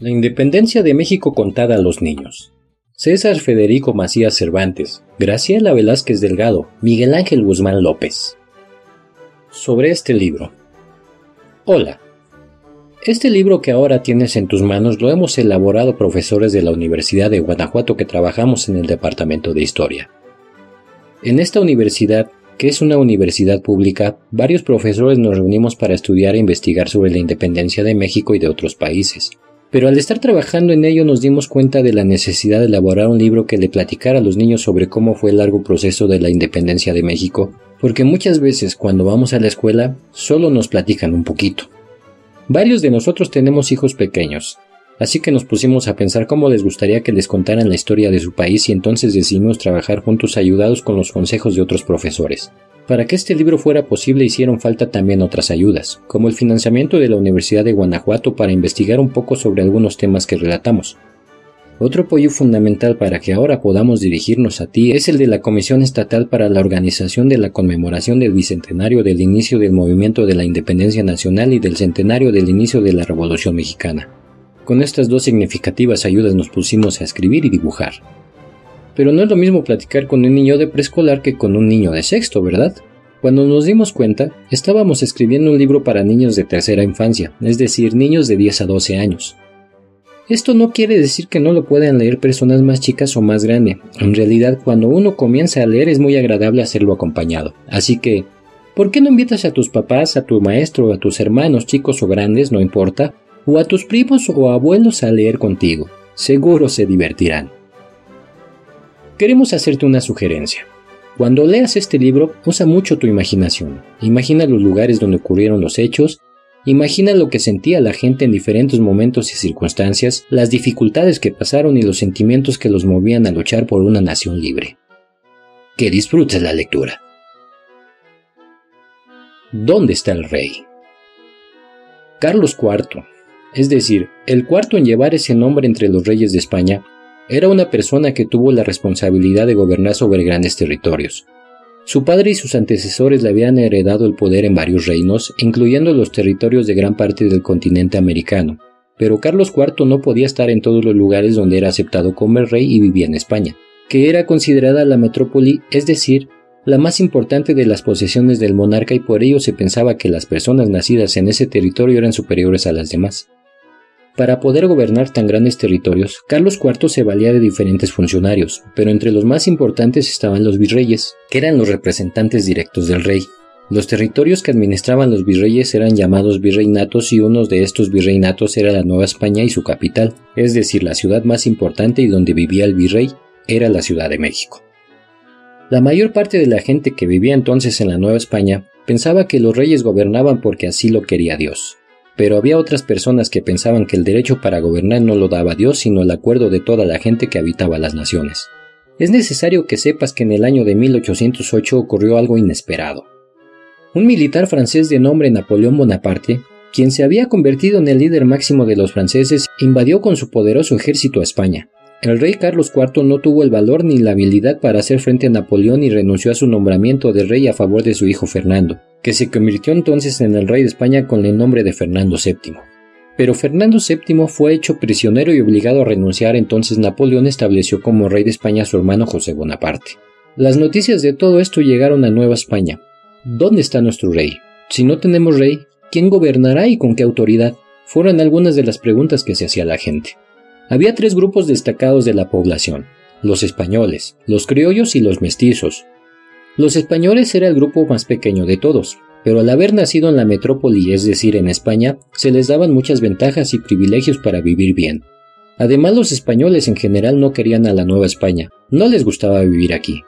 La independencia de México contada a los niños. César Federico Macías Cervantes, Graciela Velázquez Delgado, Miguel Ángel Guzmán López. Sobre este libro. Hola. Este libro que ahora tienes en tus manos lo hemos elaborado profesores de la Universidad de Guanajuato que trabajamos en el Departamento de Historia. En esta universidad, que es una universidad pública, varios profesores nos reunimos para estudiar e investigar sobre la independencia de México y de otros países pero al estar trabajando en ello nos dimos cuenta de la necesidad de elaborar un libro que le platicara a los niños sobre cómo fue el largo proceso de la independencia de México, porque muchas veces cuando vamos a la escuela solo nos platican un poquito. Varios de nosotros tenemos hijos pequeños, así que nos pusimos a pensar cómo les gustaría que les contaran la historia de su país y entonces decidimos trabajar juntos ayudados con los consejos de otros profesores. Para que este libro fuera posible hicieron falta también otras ayudas, como el financiamiento de la Universidad de Guanajuato para investigar un poco sobre algunos temas que relatamos. Otro apoyo fundamental para que ahora podamos dirigirnos a ti es el de la Comisión Estatal para la Organización de la Conmemoración del Bicentenario del inicio del Movimiento de la Independencia Nacional y del Centenario del inicio de la Revolución Mexicana. Con estas dos significativas ayudas nos pusimos a escribir y dibujar. Pero no es lo mismo platicar con un niño de preescolar que con un niño de sexto, ¿verdad? Cuando nos dimos cuenta, estábamos escribiendo un libro para niños de tercera infancia, es decir, niños de 10 a 12 años. Esto no quiere decir que no lo puedan leer personas más chicas o más grandes. En realidad, cuando uno comienza a leer es muy agradable hacerlo acompañado. Así que, ¿por qué no invitas a tus papás, a tu maestro, a tus hermanos, chicos o grandes, no importa, o a tus primos o abuelos a leer contigo? Seguro se divertirán. Queremos hacerte una sugerencia. Cuando leas este libro, usa mucho tu imaginación. Imagina los lugares donde ocurrieron los hechos, imagina lo que sentía la gente en diferentes momentos y circunstancias, las dificultades que pasaron y los sentimientos que los movían a luchar por una nación libre. Que disfrutes la lectura. ¿Dónde está el rey? Carlos IV, es decir, el cuarto en llevar ese nombre entre los reyes de España, era una persona que tuvo la responsabilidad de gobernar sobre grandes territorios. Su padre y sus antecesores le habían heredado el poder en varios reinos, incluyendo los territorios de gran parte del continente americano, pero Carlos IV no podía estar en todos los lugares donde era aceptado como rey y vivía en España, que era considerada la metrópoli, es decir, la más importante de las posesiones del monarca y por ello se pensaba que las personas nacidas en ese territorio eran superiores a las demás. Para poder gobernar tan grandes territorios, Carlos IV se valía de diferentes funcionarios, pero entre los más importantes estaban los virreyes, que eran los representantes directos del rey. Los territorios que administraban los virreyes eran llamados virreinatos y uno de estos virreinatos era la Nueva España y su capital, es decir, la ciudad más importante y donde vivía el virrey era la Ciudad de México. La mayor parte de la gente que vivía entonces en la Nueva España pensaba que los reyes gobernaban porque así lo quería Dios pero había otras personas que pensaban que el derecho para gobernar no lo daba Dios, sino el acuerdo de toda la gente que habitaba las naciones. Es necesario que sepas que en el año de 1808 ocurrió algo inesperado. Un militar francés de nombre Napoleón Bonaparte, quien se había convertido en el líder máximo de los franceses, invadió con su poderoso ejército a España. El rey Carlos IV no tuvo el valor ni la habilidad para hacer frente a Napoleón y renunció a su nombramiento de rey a favor de su hijo Fernando que se convirtió entonces en el rey de España con el nombre de Fernando VII. Pero Fernando VII fue hecho prisionero y obligado a renunciar, entonces Napoleón estableció como rey de España a su hermano José Bonaparte. Las noticias de todo esto llegaron a Nueva España. ¿Dónde está nuestro rey? Si no tenemos rey, ¿quién gobernará y con qué autoridad? Fueron algunas de las preguntas que se hacía la gente. Había tres grupos destacados de la población, los españoles, los criollos y los mestizos, los españoles era el grupo más pequeño de todos, pero al haber nacido en la metrópoli, es decir, en España, se les daban muchas ventajas y privilegios para vivir bien. Además, los españoles en general no querían a la Nueva España, no les gustaba vivir aquí.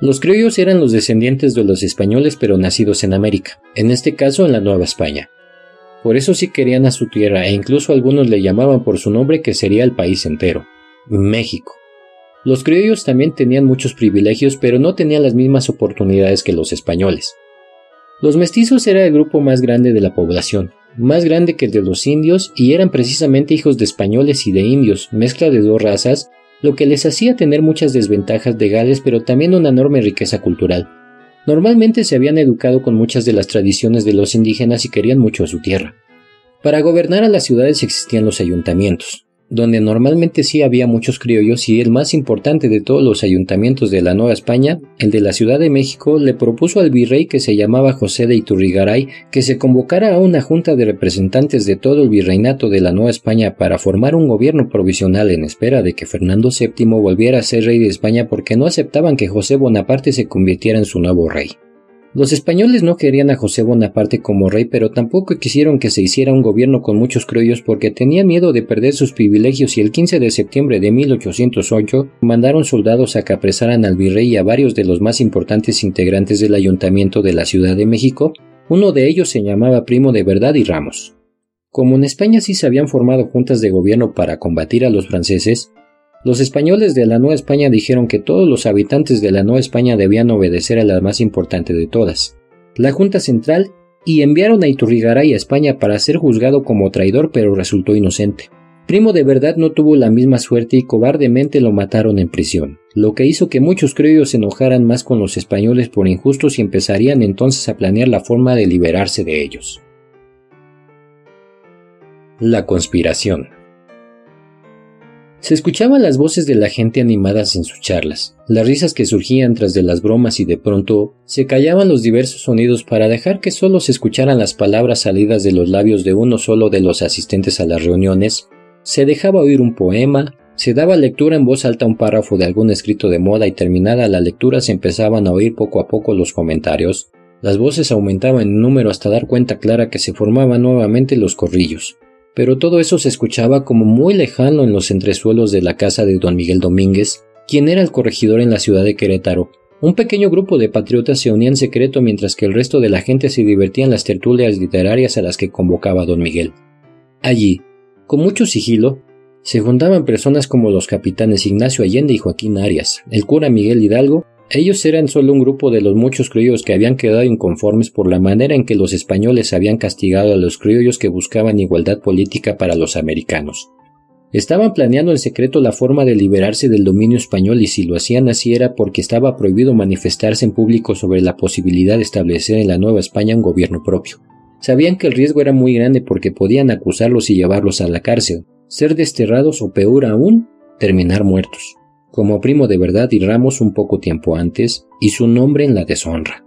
Los criollos eran los descendientes de los españoles pero nacidos en América, en este caso en la Nueva España. Por eso sí querían a su tierra e incluso algunos le llamaban por su nombre que sería el país entero, México. Los criollos también tenían muchos privilegios, pero no tenían las mismas oportunidades que los españoles. Los mestizos era el grupo más grande de la población, más grande que el de los indios, y eran precisamente hijos de españoles y de indios, mezcla de dos razas, lo que les hacía tener muchas desventajas legales, pero también una enorme riqueza cultural. Normalmente se habían educado con muchas de las tradiciones de los indígenas y querían mucho a su tierra. Para gobernar a las ciudades existían los ayuntamientos, donde normalmente sí había muchos criollos y el más importante de todos los ayuntamientos de la Nueva España, el de la Ciudad de México, le propuso al virrey que se llamaba José de Iturrigaray que se convocara a una junta de representantes de todo el virreinato de la Nueva España para formar un gobierno provisional en espera de que Fernando VII volviera a ser rey de España porque no aceptaban que José Bonaparte se convirtiera en su nuevo rey. Los españoles no querían a José Bonaparte como rey, pero tampoco quisieron que se hiciera un gobierno con muchos criollos porque tenían miedo de perder sus privilegios y el 15 de septiembre de 1808 mandaron soldados a que apresaran al virrey y a varios de los más importantes integrantes del ayuntamiento de la Ciudad de México. Uno de ellos se llamaba Primo de Verdad y Ramos. Como en España sí se habían formado juntas de gobierno para combatir a los franceses, los españoles de la Nueva España dijeron que todos los habitantes de la Nueva España debían obedecer a la más importante de todas, la Junta Central, y enviaron a Iturrigaray a España para ser juzgado como traidor, pero resultó inocente. Primo de verdad no tuvo la misma suerte y cobardemente lo mataron en prisión, lo que hizo que muchos criollos se enojaran más con los españoles por injustos y empezarían entonces a planear la forma de liberarse de ellos. La conspiración. Se escuchaban las voces de la gente animadas en sus charlas, las risas que surgían tras de las bromas y de pronto se callaban los diversos sonidos para dejar que solo se escucharan las palabras salidas de los labios de uno solo de los asistentes a las reuniones, se dejaba oír un poema, se daba lectura en voz alta un párrafo de algún escrito de moda y terminada la lectura se empezaban a oír poco a poco los comentarios, las voces aumentaban en número hasta dar cuenta clara que se formaban nuevamente los corrillos pero todo eso se escuchaba como muy lejano en los entresuelos de la casa de don Miguel Domínguez, quien era el corregidor en la ciudad de Querétaro. Un pequeño grupo de patriotas se unía en secreto mientras que el resto de la gente se divertía en las tertulias literarias a las que convocaba don Miguel. Allí, con mucho sigilo, se juntaban personas como los capitanes Ignacio Allende y Joaquín Arias, el cura Miguel Hidalgo ellos eran solo un grupo de los muchos criollos que habían quedado inconformes por la manera en que los españoles habían castigado a los criollos que buscaban igualdad política para los americanos. Estaban planeando en secreto la forma de liberarse del dominio español y si lo hacían así era porque estaba prohibido manifestarse en público sobre la posibilidad de establecer en la Nueva España un gobierno propio. Sabían que el riesgo era muy grande porque podían acusarlos y llevarlos a la cárcel, ser desterrados o peor aún, terminar muertos como primo de verdad y Ramos un poco tiempo antes, y su nombre en la deshonra.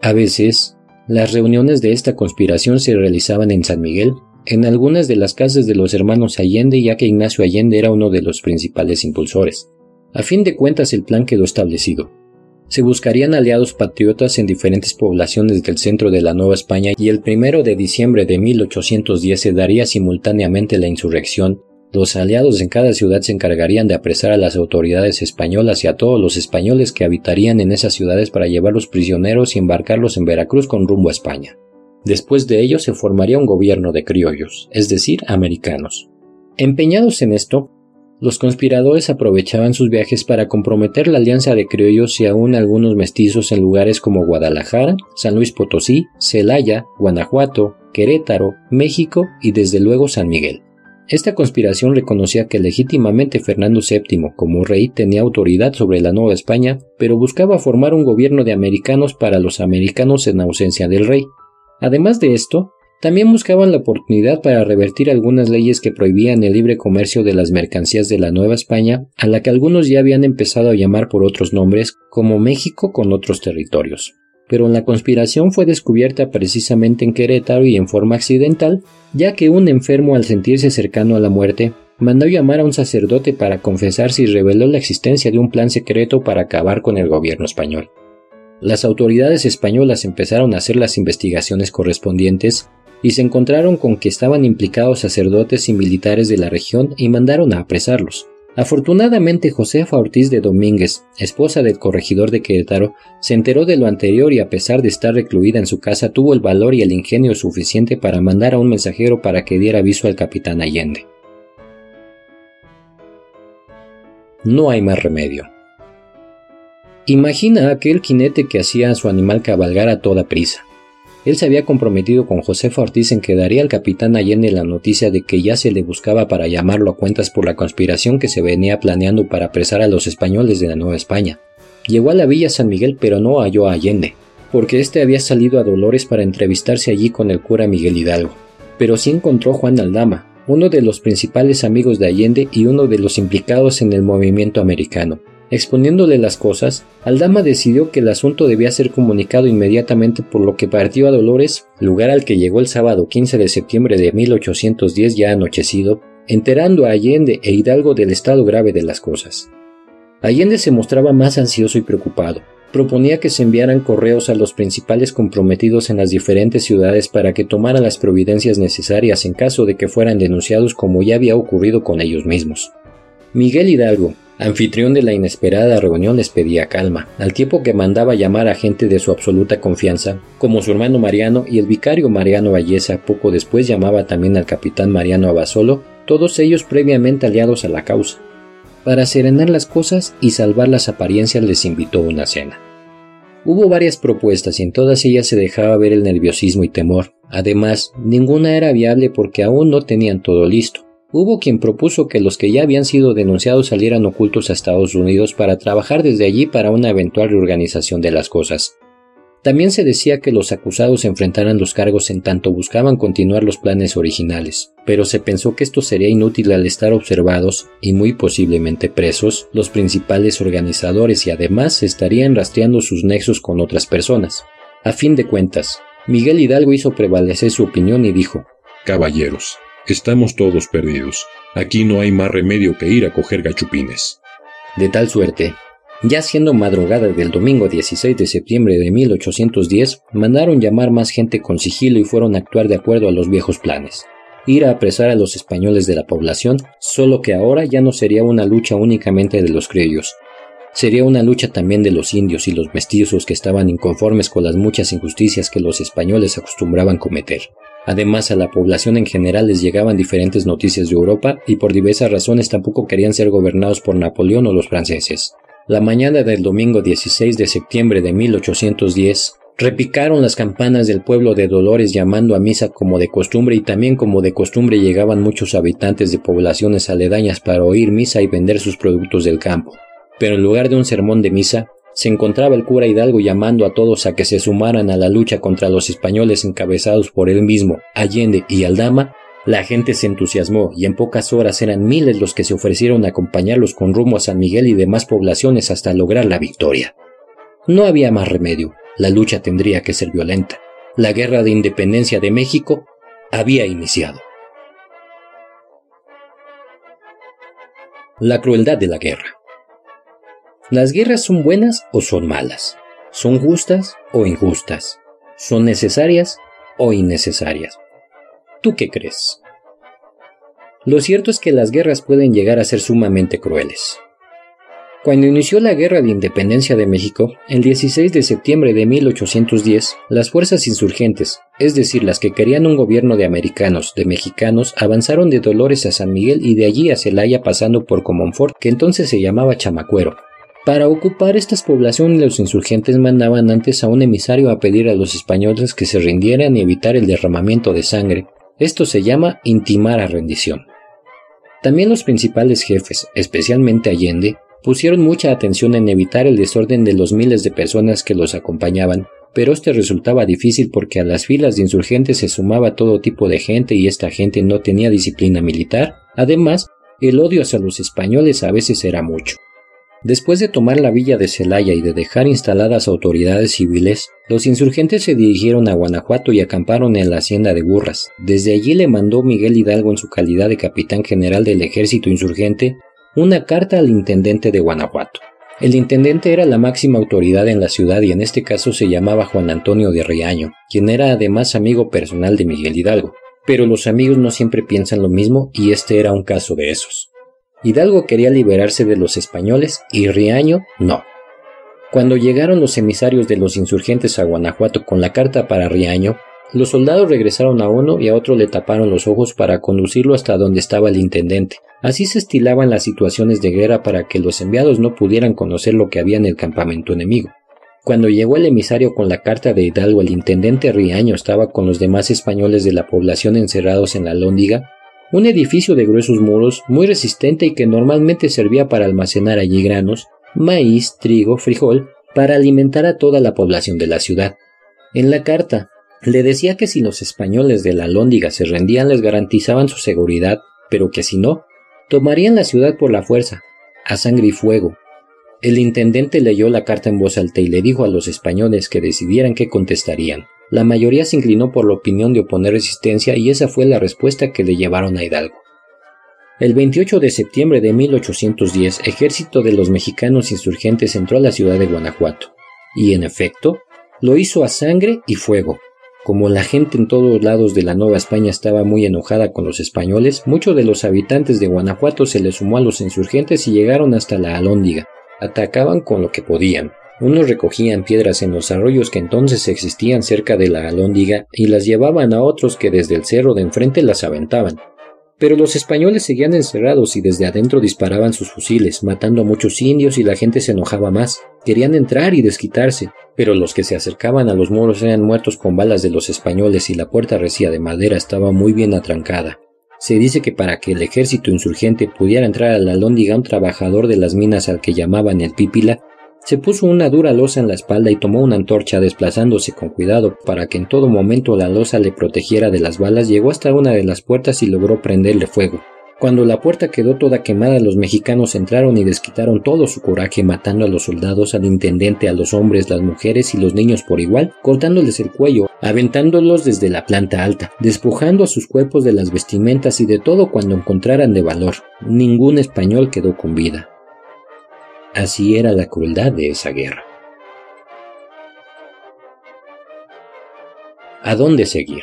A veces, las reuniones de esta conspiración se realizaban en San Miguel, en algunas de las casas de los hermanos Allende, ya que Ignacio Allende era uno de los principales impulsores. A fin de cuentas, el plan quedó establecido. Se buscarían aliados patriotas en diferentes poblaciones del centro de la Nueva España y el primero de diciembre de 1810 se daría simultáneamente la insurrección los aliados en cada ciudad se encargarían de apresar a las autoridades españolas y a todos los españoles que habitarían en esas ciudades para llevarlos prisioneros y embarcarlos en Veracruz con rumbo a España. Después de ello se formaría un gobierno de criollos, es decir, americanos. Empeñados en esto, los conspiradores aprovechaban sus viajes para comprometer la alianza de criollos y aún algunos mestizos en lugares como Guadalajara, San Luis Potosí, Celaya, Guanajuato, Querétaro, México y desde luego San Miguel. Esta conspiración reconocía que legítimamente Fernando VII, como rey, tenía autoridad sobre la Nueva España, pero buscaba formar un gobierno de americanos para los americanos en ausencia del rey. Además de esto, también buscaban la oportunidad para revertir algunas leyes que prohibían el libre comercio de las mercancías de la Nueva España, a la que algunos ya habían empezado a llamar por otros nombres, como México con otros territorios pero la conspiración fue descubierta precisamente en Querétaro y en forma accidental, ya que un enfermo al sentirse cercano a la muerte mandó llamar a un sacerdote para confesarse y reveló la existencia de un plan secreto para acabar con el gobierno español. Las autoridades españolas empezaron a hacer las investigaciones correspondientes y se encontraron con que estaban implicados sacerdotes y militares de la región y mandaron a apresarlos. Afortunadamente Josefa Ortiz de Domínguez, esposa del corregidor de Querétaro, se enteró de lo anterior y a pesar de estar recluida en su casa tuvo el valor y el ingenio suficiente para mandar a un mensajero para que diera aviso al capitán Allende. No hay más remedio. Imagina aquel jinete que hacía a su animal cabalgar a toda prisa. Él se había comprometido con Josefa Ortiz en que daría al capitán Allende la noticia de que ya se le buscaba para llamarlo a cuentas por la conspiración que se venía planeando para apresar a los españoles de la Nueva España. Llegó a la villa San Miguel pero no halló a Allende, porque éste había salido a Dolores para entrevistarse allí con el cura Miguel Hidalgo. pero sí encontró Juan Aldama, uno de los principales amigos de Allende y uno de los implicados en el movimiento americano. Exponiéndole las cosas, Aldama decidió que el asunto debía ser comunicado inmediatamente por lo que partió a Dolores, lugar al que llegó el sábado 15 de septiembre de 1810 ya anochecido, enterando a Allende e Hidalgo del estado grave de las cosas. Allende se mostraba más ansioso y preocupado. Proponía que se enviaran correos a los principales comprometidos en las diferentes ciudades para que tomaran las providencias necesarias en caso de que fueran denunciados como ya había ocurrido con ellos mismos. Miguel Hidalgo, anfitrión de la inesperada reunión, les pedía calma, al tiempo que mandaba llamar a gente de su absoluta confianza, como su hermano Mariano y el vicario Mariano Valleza, poco después llamaba también al capitán Mariano Abasolo, todos ellos previamente aliados a la causa. Para serenar las cosas y salvar las apariencias les invitó una cena. Hubo varias propuestas y en todas ellas se dejaba ver el nerviosismo y temor. Además, ninguna era viable porque aún no tenían todo listo. Hubo quien propuso que los que ya habían sido denunciados salieran ocultos a Estados Unidos para trabajar desde allí para una eventual reorganización de las cosas. También se decía que los acusados enfrentaran los cargos en tanto buscaban continuar los planes originales, pero se pensó que esto sería inútil al estar observados y muy posiblemente presos los principales organizadores y además estarían rastreando sus nexos con otras personas. A fin de cuentas, Miguel Hidalgo hizo prevalecer su opinión y dijo Caballeros, estamos todos perdidos. Aquí no hay más remedio que ir a coger gachupines. De tal suerte ya siendo madrugada del domingo 16 de septiembre de 1810, mandaron llamar más gente con sigilo y fueron a actuar de acuerdo a los viejos planes. Ir a apresar a los españoles de la población, solo que ahora ya no sería una lucha únicamente de los criollos, sería una lucha también de los indios y los mestizos que estaban inconformes con las muchas injusticias que los españoles acostumbraban cometer. Además, a la población en general les llegaban diferentes noticias de Europa y por diversas razones tampoco querían ser gobernados por Napoleón o los franceses. La mañana del domingo 16 de septiembre de 1810, repicaron las campanas del pueblo de Dolores llamando a misa como de costumbre y también como de costumbre llegaban muchos habitantes de poblaciones aledañas para oír misa y vender sus productos del campo. Pero en lugar de un sermón de misa, se encontraba el cura Hidalgo llamando a todos a que se sumaran a la lucha contra los españoles encabezados por él mismo, Allende y Aldama, la gente se entusiasmó y en pocas horas eran miles los que se ofrecieron a acompañarlos con rumbo a San Miguel y demás poblaciones hasta lograr la victoria. No había más remedio, la lucha tendría que ser violenta. La guerra de independencia de México había iniciado. La crueldad de la guerra. Las guerras son buenas o son malas, son justas o injustas, son necesarias o innecesarias. ¿Tú qué crees? Lo cierto es que las guerras pueden llegar a ser sumamente crueles. Cuando inició la Guerra de Independencia de México, el 16 de septiembre de 1810, las fuerzas insurgentes, es decir, las que querían un gobierno de americanos, de mexicanos, avanzaron de Dolores a San Miguel y de allí a Celaya pasando por Comonfort, que entonces se llamaba Chamacuero. Para ocupar estas poblaciones los insurgentes mandaban antes a un emisario a pedir a los españoles que se rindieran y evitar el derramamiento de sangre, esto se llama intimar a rendición. También los principales jefes, especialmente Allende, pusieron mucha atención en evitar el desorden de los miles de personas que los acompañaban, pero este resultaba difícil porque a las filas de insurgentes se sumaba todo tipo de gente y esta gente no tenía disciplina militar. Además, el odio hacia los españoles a veces era mucho. Después de tomar la villa de Celaya y de dejar instaladas autoridades civiles, los insurgentes se dirigieron a Guanajuato y acamparon en la hacienda de Burras. Desde allí le mandó Miguel Hidalgo en su calidad de capitán general del ejército insurgente una carta al intendente de Guanajuato. El intendente era la máxima autoridad en la ciudad y en este caso se llamaba Juan Antonio de Riaño, quien era además amigo personal de Miguel Hidalgo. Pero los amigos no siempre piensan lo mismo y este era un caso de esos. Hidalgo quería liberarse de los españoles y Riaño no. Cuando llegaron los emisarios de los insurgentes a Guanajuato con la carta para Riaño, los soldados regresaron a uno y a otro le taparon los ojos para conducirlo hasta donde estaba el intendente. Así se estilaban las situaciones de guerra para que los enviados no pudieran conocer lo que había en el campamento enemigo. Cuando llegó el emisario con la carta de Hidalgo, el intendente Riaño estaba con los demás españoles de la población encerrados en la lóndiga un edificio de gruesos muros muy resistente y que normalmente servía para almacenar allí granos, maíz, trigo, frijol, para alimentar a toda la población de la ciudad. En la carta, Le decía que si los españoles de la Lóndiga se rendían les garantizaban su seguridad, pero que si no, tomarían la ciudad por la fuerza, a sangre y fuego. El intendente leyó la carta en voz alta y le dijo a los españoles que decidieran qué contestarían. La mayoría se inclinó por la opinión de oponer resistencia y esa fue la respuesta que le llevaron a Hidalgo. El 28 de septiembre de 1810, ejército de los mexicanos insurgentes entró a la ciudad de Guanajuato, y en efecto, lo hizo a sangre y fuego. Como la gente en todos lados de la Nueva España estaba muy enojada con los españoles, muchos de los habitantes de Guanajuato se le sumó a los insurgentes y llegaron hasta la Alhóndiga. Atacaban con lo que podían. Unos recogían piedras en los arroyos que entonces existían cerca de la Alhóndiga y las llevaban a otros que desde el cerro de enfrente las aventaban. Pero los españoles seguían encerrados y desde adentro disparaban sus fusiles, matando a muchos indios y la gente se enojaba más. Querían entrar y desquitarse, pero los que se acercaban a los muros eran muertos con balas de los españoles y la puerta recia de madera estaba muy bien atrancada. Se dice que para que el ejército insurgente pudiera entrar a la lóndiga un trabajador de las minas al que llamaban el pípila se puso una dura losa en la espalda y tomó una antorcha desplazándose con cuidado para que en todo momento la losa le protegiera de las balas, llegó hasta una de las puertas y logró prenderle fuego. Cuando la puerta quedó toda quemada, los mexicanos entraron y desquitaron todo su coraje matando a los soldados, al intendente, a los hombres, las mujeres y los niños por igual, cortándoles el cuello, aventándolos desde la planta alta, despojando a sus cuerpos de las vestimentas y de todo cuando encontraran de valor. Ningún español quedó con vida. Así era la crueldad de esa guerra. ¿A dónde seguir?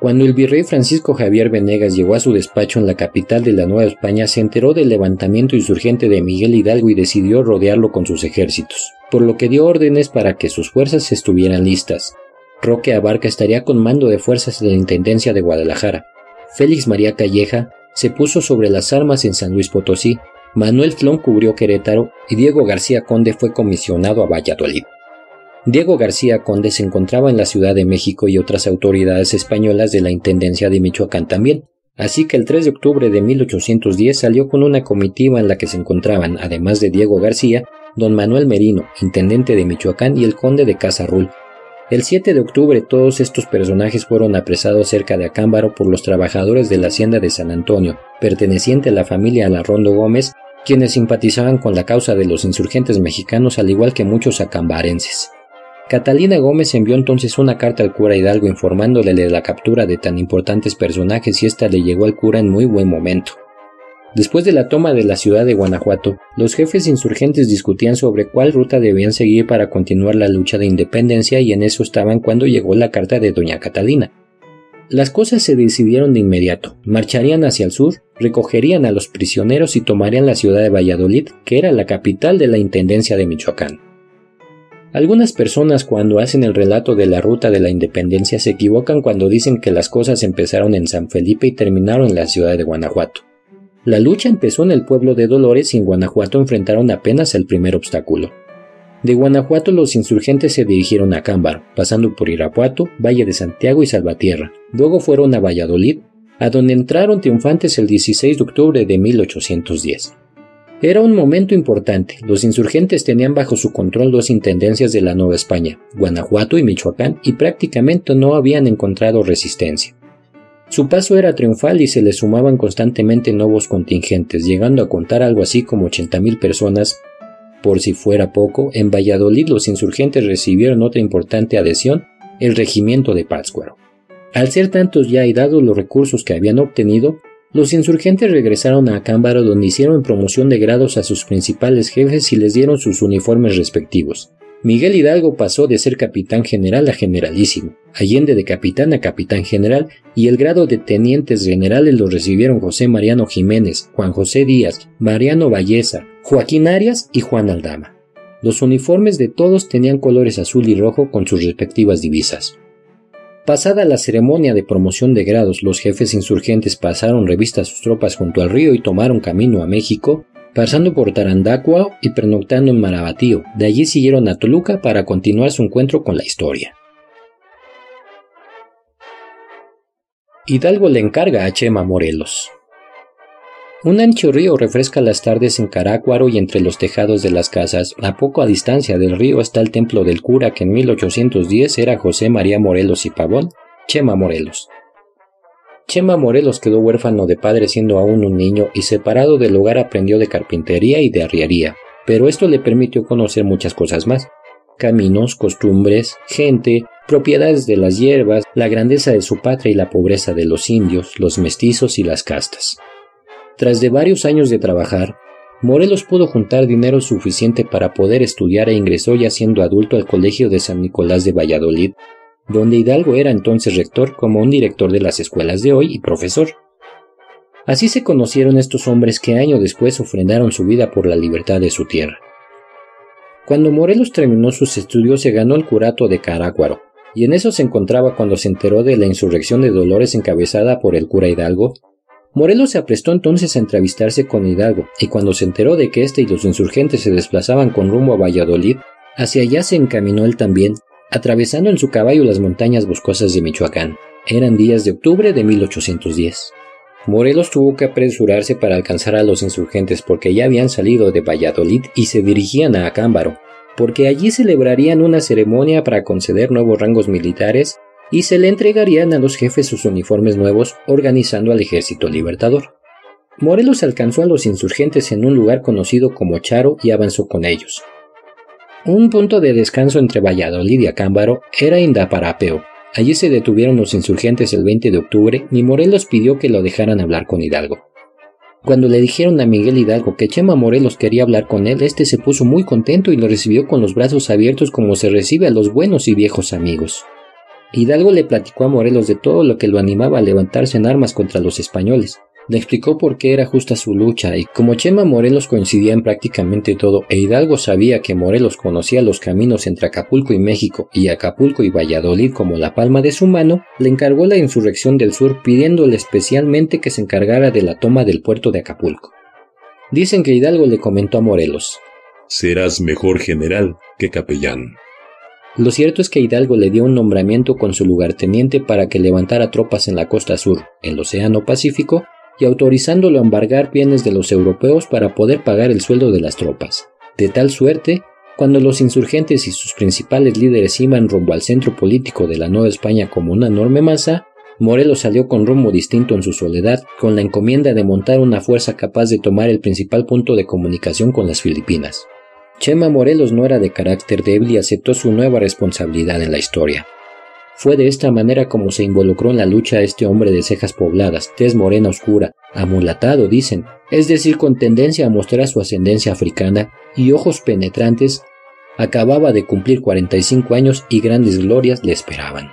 Cuando el virrey Francisco Javier Venegas llegó a su despacho en la capital de la Nueva España, se enteró del levantamiento insurgente de Miguel Hidalgo y decidió rodearlo con sus ejércitos, por lo que dio órdenes para que sus fuerzas estuvieran listas. Roque Abarca estaría con mando de fuerzas de la Intendencia de Guadalajara. Félix María Calleja se puso sobre las armas en San Luis Potosí, Manuel Flon cubrió Querétaro y Diego García Conde fue comisionado a Valladolid. Diego García Conde se encontraba en la Ciudad de México y otras autoridades españolas de la Intendencia de Michoacán también, así que el 3 de octubre de 1810 salió con una comitiva en la que se encontraban, además de Diego García, don Manuel Merino, intendente de Michoacán, y el conde de Casarrul, el 7 de octubre todos estos personajes fueron apresados cerca de Acámbaro por los trabajadores de la hacienda de San Antonio, perteneciente a la familia Alarrondo Gómez, quienes simpatizaban con la causa de los insurgentes mexicanos al igual que muchos acambarenses. Catalina Gómez envió entonces una carta al cura Hidalgo informándole de la captura de tan importantes personajes y ésta le llegó al cura en muy buen momento. Después de la toma de la ciudad de Guanajuato, los jefes insurgentes discutían sobre cuál ruta debían seguir para continuar la lucha de independencia y en eso estaban cuando llegó la carta de doña Catalina. Las cosas se decidieron de inmediato. Marcharían hacia el sur, recogerían a los prisioneros y tomarían la ciudad de Valladolid, que era la capital de la Intendencia de Michoacán. Algunas personas cuando hacen el relato de la ruta de la independencia se equivocan cuando dicen que las cosas empezaron en San Felipe y terminaron en la ciudad de Guanajuato. La lucha empezó en el pueblo de Dolores y en Guanajuato enfrentaron apenas el primer obstáculo. De Guanajuato los insurgentes se dirigieron a Cámbaro, pasando por Irapuato, Valle de Santiago y Salvatierra. Luego fueron a Valladolid, a donde entraron triunfantes el 16 de octubre de 1810. Era un momento importante. Los insurgentes tenían bajo su control dos intendencias de la Nueva España, Guanajuato y Michoacán, y prácticamente no habían encontrado resistencia. Su paso era triunfal y se le sumaban constantemente nuevos contingentes, llegando a contar algo así como 80.000 personas. Por si fuera poco, en Valladolid los insurgentes recibieron otra importante adhesión, el regimiento de Pátzcuaro. Al ser tantos ya y dados los recursos que habían obtenido, los insurgentes regresaron a Acámbaro donde hicieron promoción de grados a sus principales jefes y les dieron sus uniformes respectivos. Miguel Hidalgo pasó de ser capitán general a generalísimo, Allende de capitán a capitán general y el grado de tenientes generales lo recibieron José Mariano Jiménez, Juan José Díaz, Mariano Valleza, Joaquín Arias y Juan Aldama. Los uniformes de todos tenían colores azul y rojo con sus respectivas divisas. Pasada la ceremonia de promoción de grados, los jefes insurgentes pasaron revista a sus tropas junto al río y tomaron camino a México, pasando por Tarandacua y pernoctando en Marabatío. De allí siguieron a Toluca para continuar su encuentro con la historia. Hidalgo le encarga a Chema Morelos. Un ancho río refresca las tardes en Carácuaro y entre los tejados de las casas. A poco a distancia del río está el templo del cura que en 1810 era José María Morelos y Pavón, Chema Morelos. Chema Morelos quedó huérfano de padre siendo aún un niño y separado del hogar aprendió de carpintería y de arriería, pero esto le permitió conocer muchas cosas más. Caminos, costumbres, gente, propiedades de las hierbas, la grandeza de su patria y la pobreza de los indios, los mestizos y las castas. Tras de varios años de trabajar, Morelos pudo juntar dinero suficiente para poder estudiar e ingresó ya siendo adulto al Colegio de San Nicolás de Valladolid, donde Hidalgo era entonces rector como un director de las escuelas de hoy y profesor. Así se conocieron estos hombres que años después ofrendaron su vida por la libertad de su tierra. Cuando Morelos terminó sus estudios se ganó el curato de Carácuaro, y en eso se encontraba cuando se enteró de la insurrección de Dolores encabezada por el cura Hidalgo. Morelos se aprestó entonces a entrevistarse con Hidalgo, y cuando se enteró de que éste y los insurgentes se desplazaban con rumbo a Valladolid, hacia allá se encaminó él también, atravesando en su caballo las montañas boscosas de Michoacán. Eran días de octubre de 1810. Morelos tuvo que apresurarse para alcanzar a los insurgentes porque ya habían salido de Valladolid y se dirigían a Acámbaro, porque allí celebrarían una ceremonia para conceder nuevos rangos militares y se le entregarían a los jefes sus uniformes nuevos organizando al ejército libertador. Morelos alcanzó a los insurgentes en un lugar conocido como Charo y avanzó con ellos. Un punto de descanso entre Valladolid y Acámbaro era Indaparapeo. Allí se detuvieron los insurgentes el 20 de octubre y Morelos pidió que lo dejaran hablar con Hidalgo. Cuando le dijeron a Miguel Hidalgo que Chema Morelos quería hablar con él, este se puso muy contento y lo recibió con los brazos abiertos como se recibe a los buenos y viejos amigos. Hidalgo le platicó a Morelos de todo lo que lo animaba a levantarse en armas contra los españoles. Le explicó por qué era justa su lucha y como Chema Morelos coincidía en prácticamente todo e Hidalgo sabía que Morelos conocía los caminos entre Acapulco y México y Acapulco y Valladolid como la palma de su mano, le encargó la insurrección del sur pidiéndole especialmente que se encargara de la toma del puerto de Acapulco. Dicen que Hidalgo le comentó a Morelos Serás mejor general que capellán. Lo cierto es que Hidalgo le dio un nombramiento con su lugarteniente para que levantara tropas en la costa sur, el Océano Pacífico, y autorizándolo a embargar bienes de los europeos para poder pagar el sueldo de las tropas. De tal suerte, cuando los insurgentes y sus principales líderes iban rumbo al centro político de la Nueva España como una enorme masa, Morelos salió con rumbo distinto en su soledad, con la encomienda de montar una fuerza capaz de tomar el principal punto de comunicación con las Filipinas. Chema Morelos no era de carácter débil y aceptó su nueva responsabilidad en la historia. Fue de esta manera como se involucró en la lucha este hombre de cejas pobladas, tez morena oscura, amulatado, dicen, es decir, con tendencia a mostrar su ascendencia africana y ojos penetrantes, acababa de cumplir 45 años y grandes glorias le esperaban.